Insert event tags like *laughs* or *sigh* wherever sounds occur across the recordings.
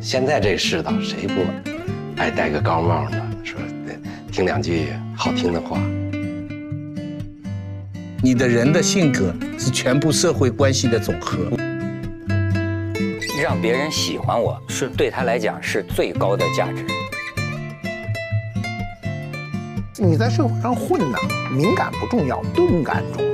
现在这世道，谁不爱戴个高帽呢？说听两句好听的话。你的人的性格是全部社会关系的总和。让别人喜欢我是对他来讲是最高的价值。你在社会上混呢，敏感不重要，钝感重要。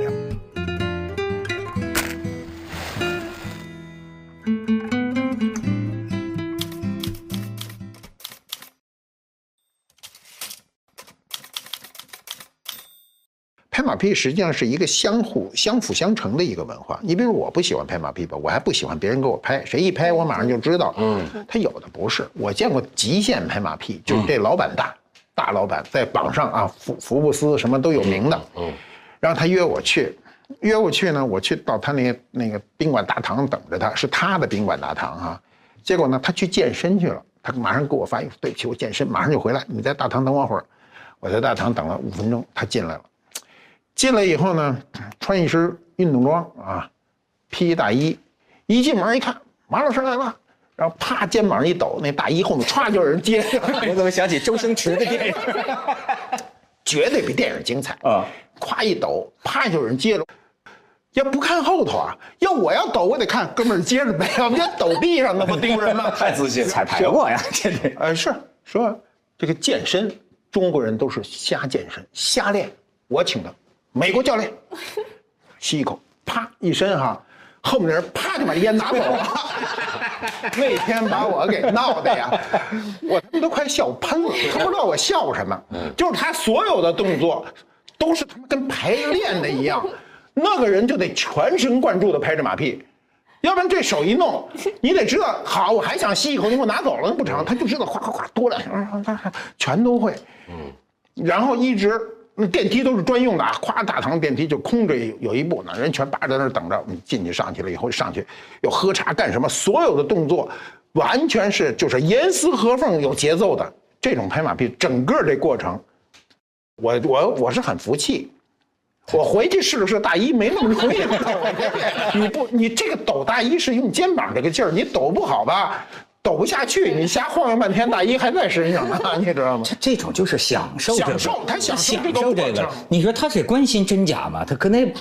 拍马屁实际上是一个相互相辅相成的一个文化。你比如我不喜欢拍马屁吧，我还不喜欢别人给我拍，谁一拍我马上就知道。嗯，他有的不是，我见过极限拍马屁，就是这老板大，大老板在榜上啊，福福布斯什么都有名的。嗯，然后他约我去，约我去呢，我去到他那那个宾馆大堂等着他，是他的宾馆大堂哈。结果呢，他去健身去了，他马上给我发一对不起，我健身，马上就回来，你在大堂等我会儿。我在大堂等了五分钟，他进来了。进来以后呢，穿一身运动装啊，披一大衣，一进门一看，马老师来了，然后啪肩膀一抖，那大衣后面歘就有人接。*laughs* 我怎么想起周星驰的电影？*laughs* 绝对比电影精彩啊！咵一抖，啪就有人接了。要不看后头啊？要我要抖，我得看哥们儿接着没有？别抖地上，那不丢人吗？*laughs* 太自信，彩排过呀，天天。呃，是说这个健身，中国人都是瞎健身、瞎练。我请的美国教练，吸一口，啪一伸哈，后面的人啪就把烟拿走了。*laughs* 那天把我给闹的呀，我他妈都快笑喷了。他不知道我笑什么，就是他所有的动作都是他妈跟排练的一样。那个人就得全神贯注的拍着马屁，要不然这手一弄，你得知道，好，我还想吸一口，你给我拿走了那不成？他就知道，哗哗哗，多两下，全都会。嗯，然后一直电梯都是专用的啊，咵，大堂电梯就空着有一部呢，人全扒在那儿等着。你进去上去了以后上去，又喝茶干什么？所有的动作完全是就是严丝合缝、有节奏的这种拍马屁，整个这过程，我我我是很服气。我回去试了试大衣，没那么容易。*laughs* 你不，你这个抖大衣是用肩膀这个劲儿，你抖不好吧，抖不下去，你瞎晃悠半天，大衣还在身上呢，*laughs* 你知道吗？这这种就是享受，享受他享受这个。你说他是关心真假吗？他可能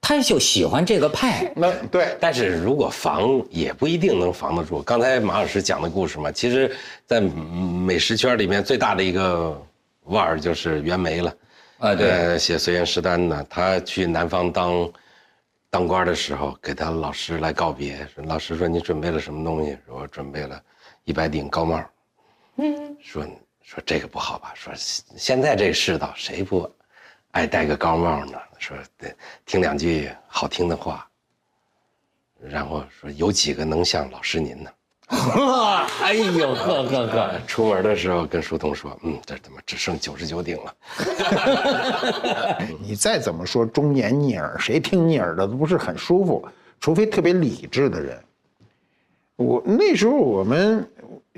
他就喜欢这个派。那对，但是如果防也不一定能防得住。刚才马老师讲的故事嘛，其实，在美食圈里面最大的一个腕儿就是袁枚了。啊，对，写随园诗单呢。他去南方当当官的时候，给他老师来告别。老师说：“你准备了什么东西？”说：“我准备了一百顶高帽。”嗯，说说这个不好吧？说现在这世道，谁不爱戴个高帽呢？说得听两句好听的话。然后说有几个能像老师您呢？*laughs* 哎呦呵呵呵！*laughs* 出门的时候跟书童说：“嗯，这怎么只剩九十九顶了？*laughs* ”你再怎么说忠言逆耳，谁听逆耳的都不是很舒服，除非特别理智的人。我那时候我们，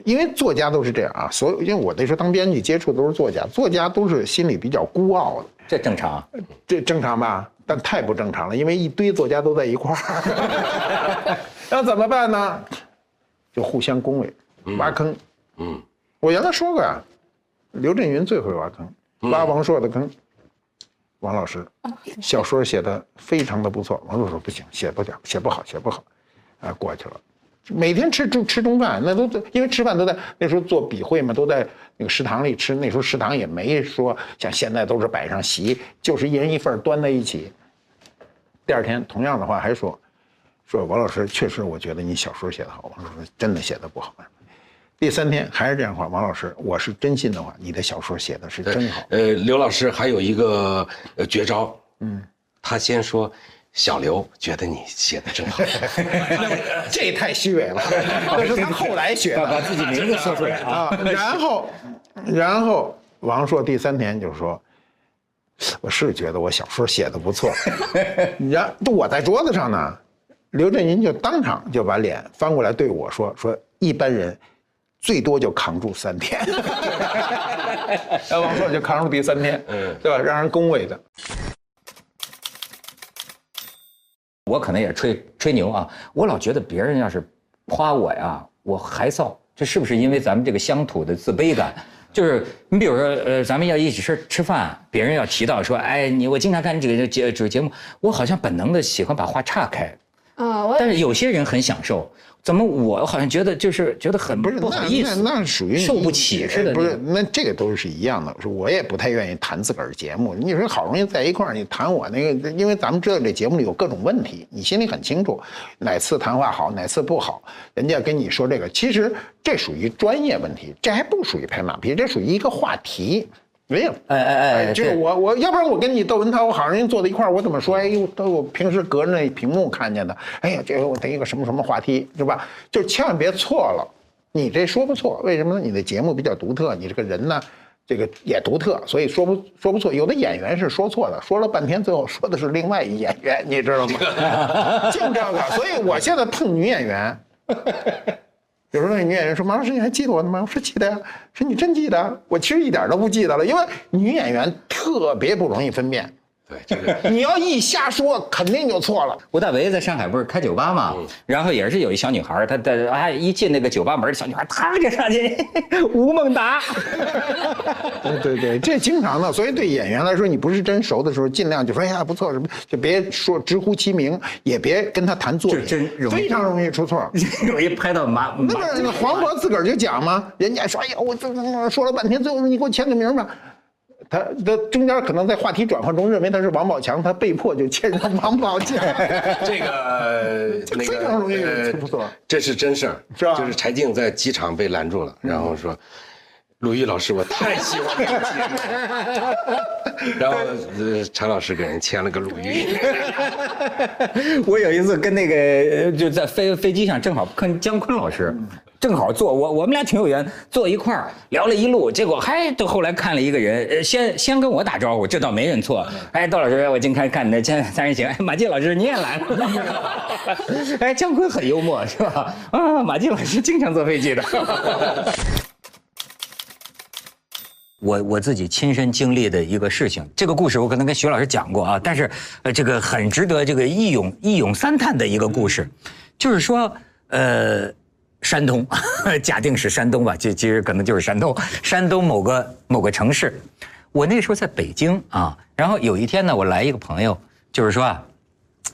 因为作家都是这样啊，所有因为我那时候当编辑接触都是作家，作家都是心里比较孤傲的，这正常，这正常吧？但太不正常了，因为一堆作家都在一块儿，*laughs* 那怎么办呢？就互相恭维，挖坑。嗯，我原来说过呀，刘震云最会挖坑，挖王朔的坑。王老师，小说写的非常的不错。王朔说不行，写不了，写不好，写不好，啊，过去了。每天吃中吃中饭，那都因为吃饭都在那时候做笔会嘛，都在那个食堂里吃。那时候食堂也没说像现在都是摆上席，就是一人一份端在一起。第二天同样的话还说。说王老师确实，我觉得你小说写得好。王老师真的写的不好。第三天还是这样话，王老师，我是真心的话，你的小说写的是真好。呃，刘老师还有一个绝招，嗯，他先说小刘觉得你写的真好，*laughs* 这太虚伪了，*laughs* 那是他后来学的，把自己名字说出来啊。然后，然后王朔第三天就说，我是觉得我小说写的不错，*laughs* 然我在桌子上呢。刘震云就当场就把脸翻过来对我说：“说一般人最多就扛住三天。”王朔就扛住第三天，嗯，对吧？让人恭维的。我可能也吹吹牛啊，我老觉得别人要是夸我呀，我害臊，这是不是因为咱们这个乡土的自卑感？就是你比如说，呃，咱们要一起吃吃饭，别人要提到说，哎，你我经常看你这个节这个节目，我好像本能的喜欢把话岔开，啊，我但是有些人很享受，怎么我好像觉得就是觉得很不是不好那意思，那那属于受不起似的不是那这个都是一样的。是我也不太愿意谈自个儿节目。你说好容易在一块儿，你谈我那个，因为咱们知道这节目里有各种问题，你心里很清楚，哪次谈话好，哪次不好，人家跟你说这个，其实这属于专业问题，这还不属于拍马屁，这属于一个话题。没有，哎哎哎就是我我要不然我跟你窦文涛我好人坐在一块儿，我怎么说？哎呦，都我平时隔着那屏幕看见的。哎呀，这个我得一个什么什么话题，是吧？就千万别错了。你这说不错，为什么呢？你的节目比较独特，你这个人呢，这个也独特，所以说不说不错。有的演员是说错的，说了半天，最后说的是另外一演员，你知道吗？*laughs* 就这个，所以我现在碰女演员。有时候那女演员说：“马老师，你还记得我呢吗？”我说：“记得呀。”说：“你真记得？”我其实一点都不记得了，因为女演员特别不容易分辨。对，就是 *laughs* 你要一瞎说，肯定就错了。吴大维在上海不是开酒吧嘛，然后也是有一小女孩儿，她的哎一进那个酒吧门，小女孩她就上去，吴孟达，*laughs* 对对对，这经常的。所以对演员来说，你不是真熟的时候，尽量就说：“哎呀，不错什么。”就别说直呼其名，也别跟他谈作品，这真容易非常容易出错。*laughs* 容易拍到马那马不是黄渤自个儿就讲吗？人家说：“哎呀，我这这说了半天，最后你给我签个名吧。”他他中间可能在话题转换中认为他是王宝强，他被迫就签上王宝强。*laughs* 这个 *laughs* 那非常容易个出错这是真事儿，是吧就是柴静在机场被拦住了，然后说。鲁豫老师，我太喜欢这个节目了。然后呃陈老师给人签了个鲁豫。*laughs* 我有一次跟那个呃就在飞飞机上，正好跟姜昆老师，正好坐我我们俩挺有缘，坐一块儿聊了一路，结果嗨，到后来看了一个人，呃先先跟我打招呼，这倒没认错。哎，窦老师，我今天看你的《三人行》，哎，马季老师你也来了。哎，姜昆很幽默是吧？啊，马季老师经常坐飞机的。*laughs* 我我自己亲身经历的一个事情，这个故事我可能跟徐老师讲过啊，但是呃，这个很值得这个一咏一咏三叹的一个故事，就是说呃，山东，*laughs* 假定是山东吧，其其实可能就是山东，山东某个某个城市，我那时候在北京啊，然后有一天呢，我来一个朋友，就是说啊，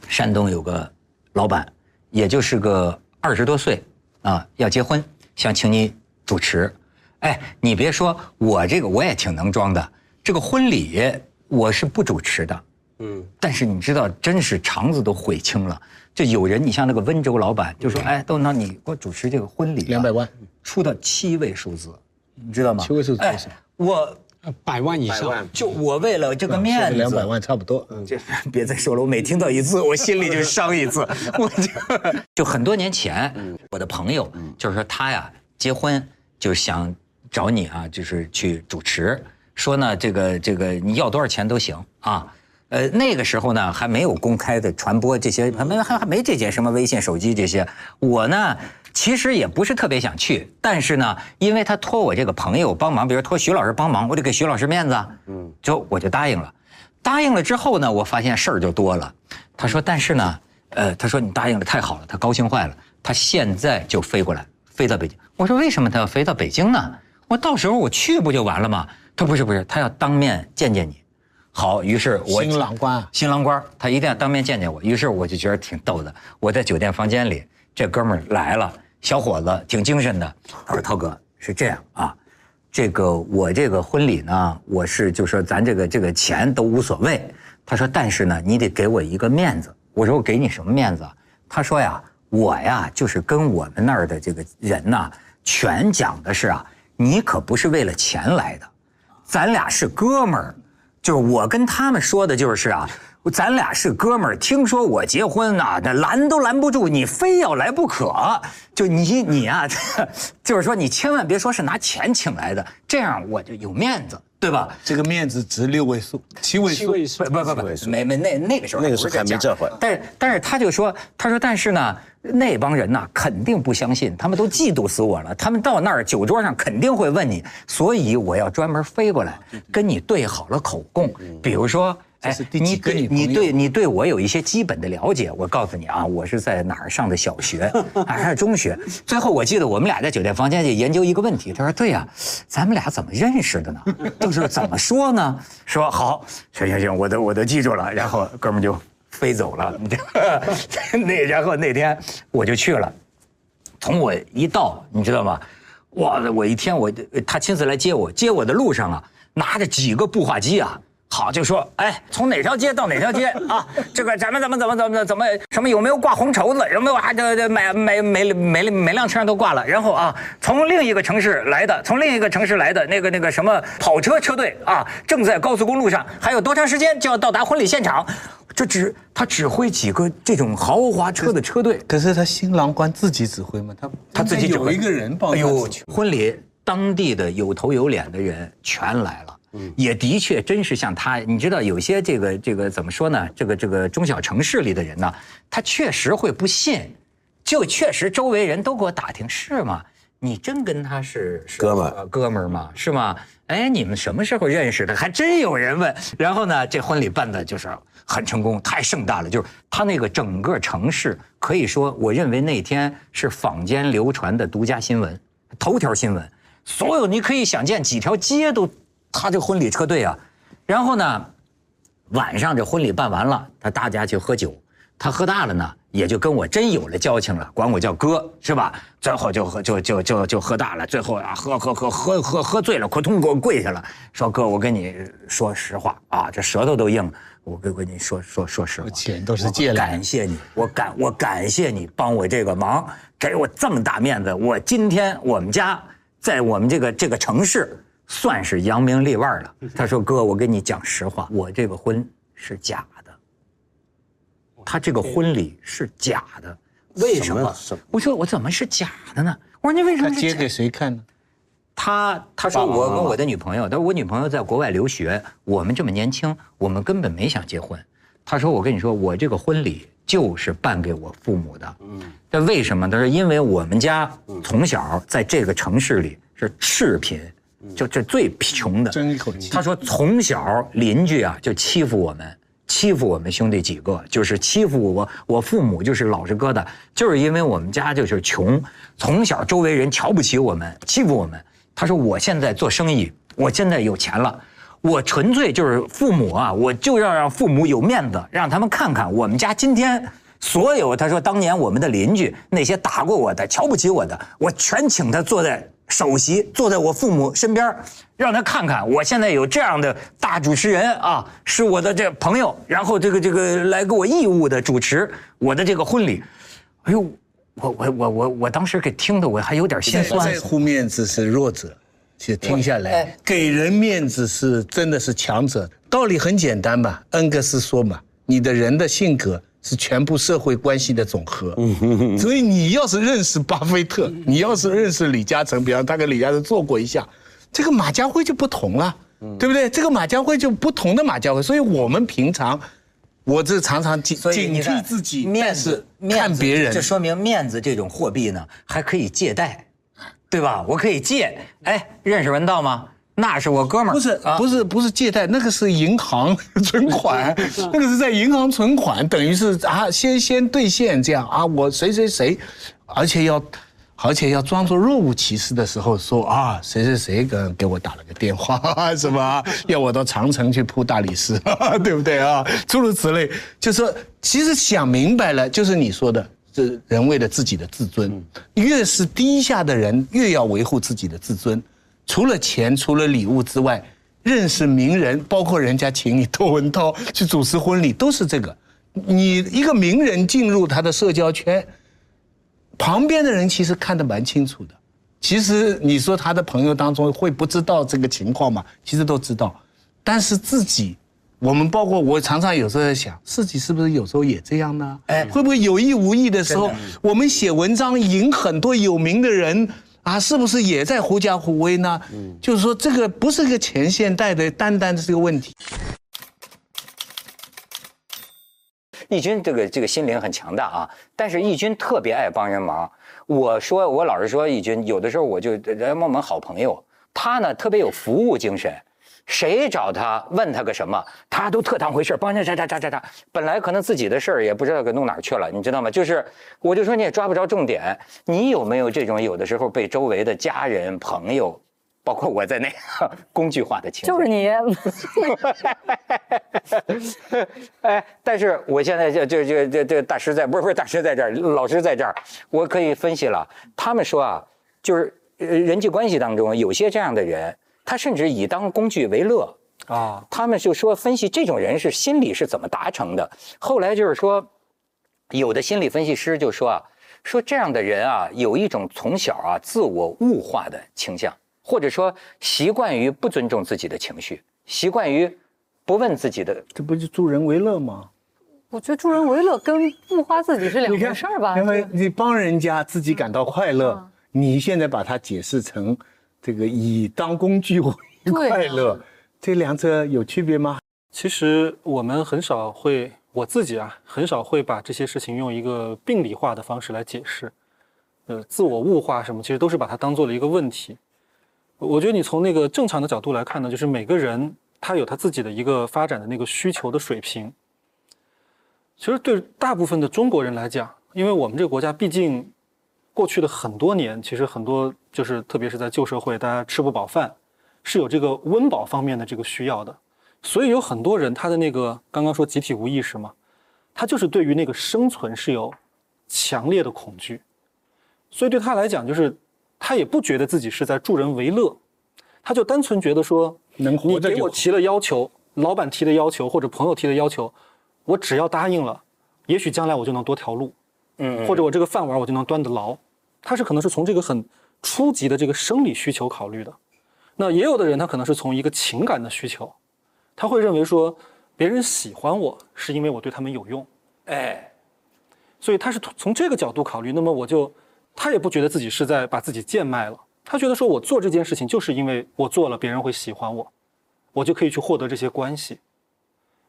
山东有个老板，也就是个二十多岁啊，要结婚，想请你主持。哎，你别说，我这个我也挺能装的。这个婚礼我是不主持的，嗯，但是你知道，真是肠子都悔青了。就有人，你像那个温州老板，就说：“哎，豆那你给我主持这个婚礼吧，200万。出到七位数字，你知道吗？七位数字哎，我百万以上，就我为了这个面子，两百万差不多。这 *laughs* 别再说了，我每听到一次，我心里就伤一次。*laughs* 我就 *laughs* 就很多年前，我的朋友就是说他呀结婚就想找你啊，就是去主持，说呢这个这个你要多少钱都行啊。呃，那个时候呢还没有公开的传播这些，还没还还没这些什么微信、手机这些。我呢其实也不是特别想去，但是呢，因为他托我这个朋友帮忙，比如托徐老师帮忙，我得给徐老师面子啊，嗯，就我就答应了。答应了之后呢，我发现事儿就多了。他说，但是呢，呃，他说你答应了太好了，他高兴坏了，他现在就飞过来，飞到北京。我说为什么他要飞到北京呢？我到时候我去不就完了吗？他说不是不是，他要当面见见你。好，于是我新郎官新郎官，他一定要当面见见我。于是我就觉得挺逗的。我在酒店房间里，这哥们儿来了，小伙子挺精神的。他说：“涛哥是这样啊，这个我这个婚礼呢，我是就说咱这个这个钱都无所谓。他说，但是呢，你得给我一个面子。我说我给你什么面子啊？他说呀，我呀就是跟我们那儿的这个人呐，全讲的是啊，你可不是为了钱来的，咱俩是哥们儿。就是我跟他们说的就是啊，咱俩是哥们儿。听说我结婚呐、那拦都拦不住，你非要来不可。就你你啊，*laughs* 就是说你千万别说是拿钱请来的，这样我就有面子，对吧？这个面子值六位数，七位数。不不不不，没没那那个时候那个时候还没这会但是但是他就说，他说但是呢，那帮人呐肯定不相信，他们都嫉妒死我了。他们到那儿酒桌上肯定会问你，所以我要专门飞过来跟你对好了口供。比如说，这是第你？你对你对我有一些基本的了解。我告诉你啊，我是在哪儿上的小学，*laughs* 还是中学？最后我记得我们俩在酒店房间里研究一个问题。他说：“对呀、咱们俩怎么认识的呢？*laughs* 就是怎么说呢？说好，行行行，我都我都记住了。然后哥们儿就飞走了。*laughs* 那然后那天我就去了。”从我一到，你知道吗？哇，我一天我他亲自来接我，接我的路上啊，拿着几个步话机啊，好就说，哎，从哪条街到哪条街 *laughs* 啊？这个咱们怎么怎么怎么怎么什么有没有挂红绸子？有没有啊？这这每每每每每辆车上都挂了。然后啊，从另一个城市来的，从另一个城市来的那个那个什么跑车车队啊，正在高速公路上，还有多长时间就要到达婚礼现场？这指他指挥几个这种豪华车的车队。可是他新郎官自己指挥吗？他他自己指挥有一个人帮他哎呦指，婚礼当地的有头有脸的人全来了。也的确真是像他，你知道有些这个这个怎么说呢？这个这个中小城市里的人呢，他确实会不信，就确实周围人都给我打听是吗？你真跟他是是哥们儿呃哥们儿吗？是吗？哎，你们什么时候认识的？还真有人问。然后呢，这婚礼办的就是很成功，太盛大了。就是他那个整个城市，可以说，我认为那天是坊间流传的独家新闻，头条新闻。所有你可以想见，几条街都他这婚礼车队啊。然后呢，晚上这婚礼办完了，他大家去喝酒，他喝大了呢，也就跟我真有了交情了，管我叫哥，是吧？最后就喝就就就就喝大了，最后啊喝喝喝喝喝喝醉了，扑通给我跪下了，说哥，我跟你说实话啊，这舌头都硬，我跟我跟你说说说实话，钱都是借来的感谢你，我感我感谢你帮我这个忙，给我这么大面子，我今天我们家在我们这个这个城市算是扬名立万了。他说哥，我跟你讲实话，我这个婚是假的，他这个婚礼是假的，为什么？我说我怎么是假的呢？我说你为什么是假他接给谁看呢？他他说我跟我的女朋友，他说我女朋友在国外留学，我们这么年轻，我们根本没想结婚。他说我跟你说，我这个婚礼就是办给我父母的。嗯，这为什么？他说因为我们家从小在这个城市里是赤贫，就这最穷的。争一口气。他说从小邻居啊就欺负我们，欺负我们兄弟几个，就是欺负我，我父母就是老实疙瘩，就是因为我们家就是穷，从小周围人瞧不起我们，欺负我们。他说我现在做生意，我现在有钱了。我纯粹就是父母啊，我就要让父母有面子，让他们看看我们家今天所有。他说当年我们的邻居那些打过我的、瞧不起我的，我全请他坐在首席，坐在我父母身边，让他看看我现在有这样的大主持人啊，是我的这朋友，然后这个这个来给我义务的主持我的这个婚礼。哎呦，我我我我我当时给听的我还有点心酸在。乎面子是弱者，其实听下来哎，给人面子是真的是强者。道理很简单吧？恩格斯说嘛，你的人的性格是全部社会关系的总和。所以你要是认识巴菲特，你要是认识李嘉诚，比方他跟李嘉诚做过一下，这个马家辉就不同了，对不对？这个马家辉就不同的马家辉。所以我们平常，我这常常警警惕自己，面子面子看别人这说明面子这种货币呢，还可以借贷，对吧？我可以借，哎，认识文道吗？那是我哥们儿，不是啊。不是不是借贷，那个是银行 *laughs* 存款，那个是在银行存款，等于是啊先先兑现这样啊，我谁谁谁，而且要。而且要装作若无其事的时候说啊，谁谁谁给给我打了个电话，*laughs* 什么要我到长城去铺大理石，*laughs* 对不对？啊？诸如此类，就说其实想明白了，就是你说的，这人为了自己的自尊，越是低下的人，越要维护自己的自尊。除了钱，除了礼物之外，认识名人，包括人家请你窦文涛去主持婚礼，都是这个。你一个名人进入他的社交圈，旁边的人其实看得蛮清楚的。其实你说他的朋友当中会不知道这个情况吗？其实都知道，但是自己，我们包括我常常有时候在想，自己是不是有时候也这样呢？哎，会不会有意无意的时候，我们写文章引很多有名的人啊，是不是也在狐假虎威呢？就是说，这个不是个前现代的单单的这个问题。义军这个这个心灵很强大啊，但是义军特别爱帮人忙。我说，我老是说，义军有的时候我就人家我们好朋友，他呢特别有服务精神。谁找他问他个什么，他都特当回事帮着查查查查查。本来可能自己的事儿也不知道给弄哪儿去了，你知道吗？就是我就说你也抓不着重点。你有没有这种有的时候被周围的家人朋友，*laughs* 包括我在内，工具化的情况？就是你，*laughs* 哎，但是我现在就就就这这大师在不是不是大师在这儿，老师在这儿，我可以分析了。他们说啊，就是人际关系当中有些这样的人，他甚至以当工具为乐啊。他们就说分析这种人是心理是怎么达成的。后来就是说，有的心理分析师就说啊，说这样的人啊，有一种从小啊自我物化的倾向，或者说习惯于不尊重自己的情绪，习惯于不问自己的这不就助人为乐吗？我觉得助人为乐跟物化自己是两回事儿吧？因为你帮人家自己感到快乐，嗯你现在把它解释成这个以当工具为快乐，这两者有区别吗？其实我们很少会，我自己啊，很少会把这些事情用一个病理化的方式来解释。呃，自我物化什么，其实都是把它当做了一个问题。我觉得你从那个正常的角度来看呢，就是每个人他有他自己的一个发展的那个需求的水平。其实对大部分的中国人来讲，因为我们这个国家毕竟过去的很多年，其实很多就是特别是在旧社会，大家吃不饱饭，是有这个温饱方面的这个需要的。所以有很多人他的那个刚刚说集体无意识嘛，他就是对于那个生存是有强烈的恐惧，所以对他来讲就是他也不觉得自己是在助人为乐，他就单纯觉得说能活你给我提了要求，老板提的要求或者朋友提的要求，我只要答应了，也许将来我就能多条路，嗯或者我这个饭碗我就能端得牢。他是可能是从这个很初级的这个生理需求考虑的，那也有的人他可能是从一个情感的需求，他会认为说别人喜欢我是因为我对他们有用，哎，所以他是从从这个角度考虑，那么我就他也不觉得自己是在把自己贱卖了，他觉得说我做这件事情就是因为我做了别人会喜欢我，我就可以去获得这些关系。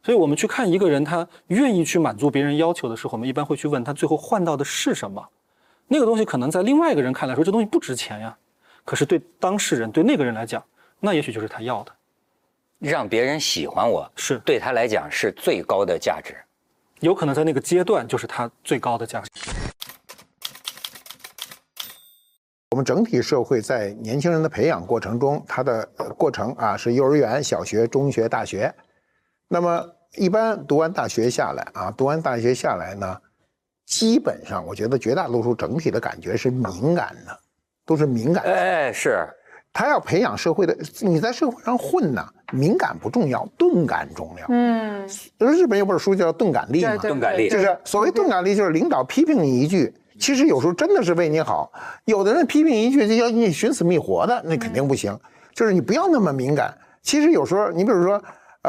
所以我们去看一个人他愿意去满足别人要求的时候，我们一般会去问他最后换到的是什么。那个东西可能在另外一个人看来说这东西不值钱呀，可是对当事人对那个人来讲，那也许就是他要的。让别人喜欢我是对他来讲是最高的价值。有可能在那个阶段就是他最高的价值。我们整体社会在年轻人的培养过程中，他的呃过程啊是幼儿园、小学、中学、大学。那么一般读完大学下来啊，读完大学下来呢，基本上我觉得绝大多数整体的感觉是敏感的，都是敏感的。哎，是，他要培养社会的，你在社会上混呢，敏感不重要，钝感重要。嗯，日本有本书叫《钝感力》嘛，钝感力就是所谓钝感力，就是领导批评你一句，其实有时候真的是为你好。有的人批评一句就要你寻死觅活的，那肯定不行。就是你不要那么敏感。其实有时候，你比如说，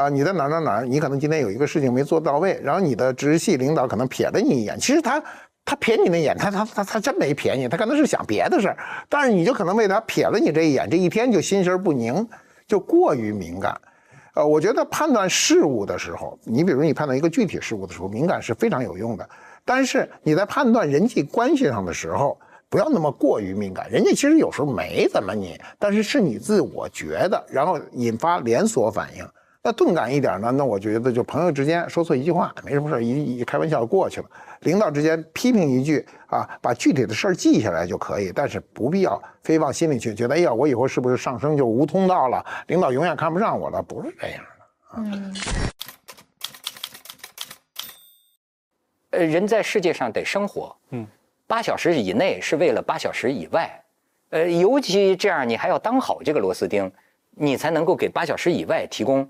啊、你在哪儿哪儿哪儿，你可能今天有一个事情没做到位，然后你的直系领导可能瞥了你一眼，其实他。他瞥你那眼，他他他他真没瞥你，他可能是想别的事儿，但是你就可能为他瞥了你这一眼，这一天就心神不宁，就过于敏感。呃，我觉得判断事物的时候，你比如你判断一个具体事物的时候，敏感是非常有用的。但是你在判断人际关系上的时候，不要那么过于敏感。人家其实有时候没怎么你，但是是你自我觉得，然后引发连锁反应。那钝感一点呢？那我觉得就朋友之间说错一句话没什么事儿，一一开玩笑过去了。领导之间批评一句啊，把具体的事儿记下来就可以，但是不必要非往心里去，觉得哎呀，我以后是不是上升就无通道了？领导永远看不上我了？不是这样的。呃，人在世界上得生活，嗯，八小时以内是为了八小时以外，呃，尤其这样，你还要当好这个螺丝钉，你才能够给八小时以外提供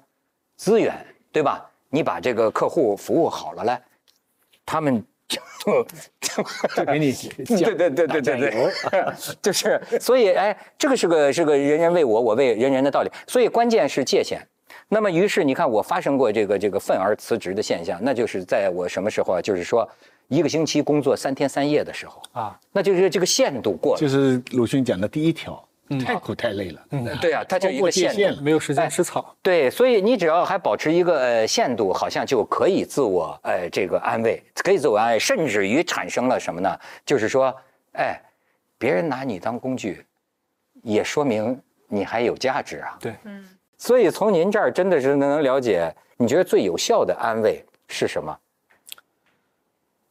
资源，对吧？你把这个客户服务好了嘞，他们就就 *laughs* 就给你对对对对对对，*laughs* 就是所以哎，这个是个是个人人为我，我为人人的道理。所以关键是界限。那么于是你看，我发生过这个这个愤而辞职的现象，那就是在我什么时候啊？就是说一个星期工作三天三夜的时候啊，那就是这个限度过了。就是鲁迅讲的第一条，太苦太累了。嗯，对啊，它就一个限度。没有时间吃草。对，所以你只要还保持一个呃限度，好像就可以自我呃这个安慰，可以自我安慰，甚至于产生了什么呢？就是说，哎，别人拿你当工具，也说明你还有价值啊。对，嗯所以从您这儿真的是能了解，你觉得最有效的安慰是什么？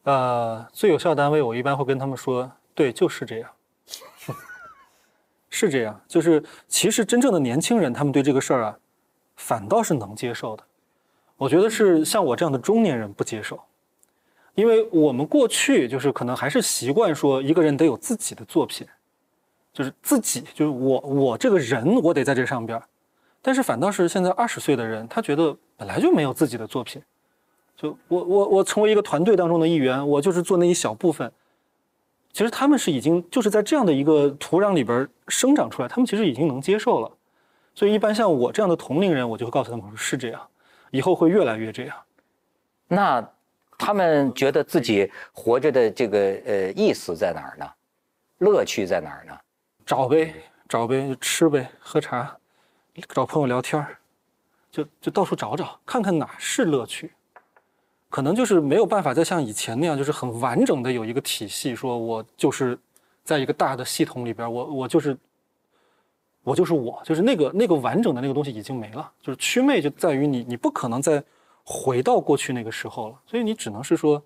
呃，最有效的安慰，我一般会跟他们说，对，就是这样，是这样，就是其实真正的年轻人，他们对这个事儿啊，反倒是能接受的。我觉得是像我这样的中年人不接受，因为我们过去就是可能还是习惯说一个人得有自己的作品，就是自己就是我我这个人我得在这上边儿，但是反倒是现在二十岁的人，他觉得本来就没有自己的作品。就我我我成为一个团队当中的一员，我就是做那一小部分。其实他们是已经就是在这样的一个土壤里边生长出来，他们其实已经能接受了。所以一般像我这样的同龄人，我就会告诉他们说是这样，以后会越来越这样。那他们觉得自己活着的这个呃意思在哪儿呢？乐趣在哪儿呢？找呗，找呗，就吃呗，喝茶，找朋友聊天儿，就就到处找找，看看哪是乐趣。可能就是没有办法再像以前那样，就是很完整的有一个体系，说我就是在一个大的系统里边，我我就是我就是我，就是那个那个完整的那个东西已经没了。就是祛魅就在于你你不可能再回到过去那个时候了，所以你只能是说，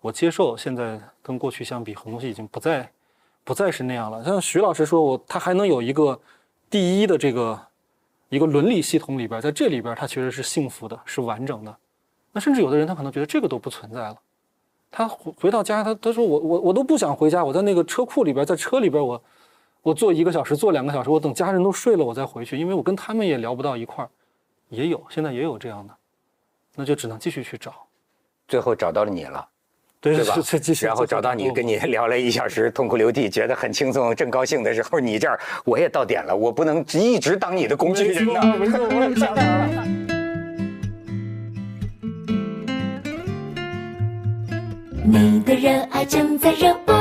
我接受现在跟过去相比，很多东西已经不再不再是那样了。像徐老师说，我他还能有一个第一的这个一个伦理系统里边，在这里边他其实是幸福的，是完整的。那甚至有的人他可能觉得这个都不存在了，他回回到家，他他说我我我都不想回家，我在那个车库里边，在车里边我我坐一个小时，坐两个小时，我等家人都睡了我再回去，因为我跟他们也聊不到一块儿，也有现在也有这样的，那就只能继续去找，最后找到了你了，对对吧然后找到你，跟你聊了一小时，痛哭流涕，觉得很轻松，正高兴的时候，你这儿我也到点了，我不能一直当你的工具人呐。没错，我也想到了。你的热爱正在热播。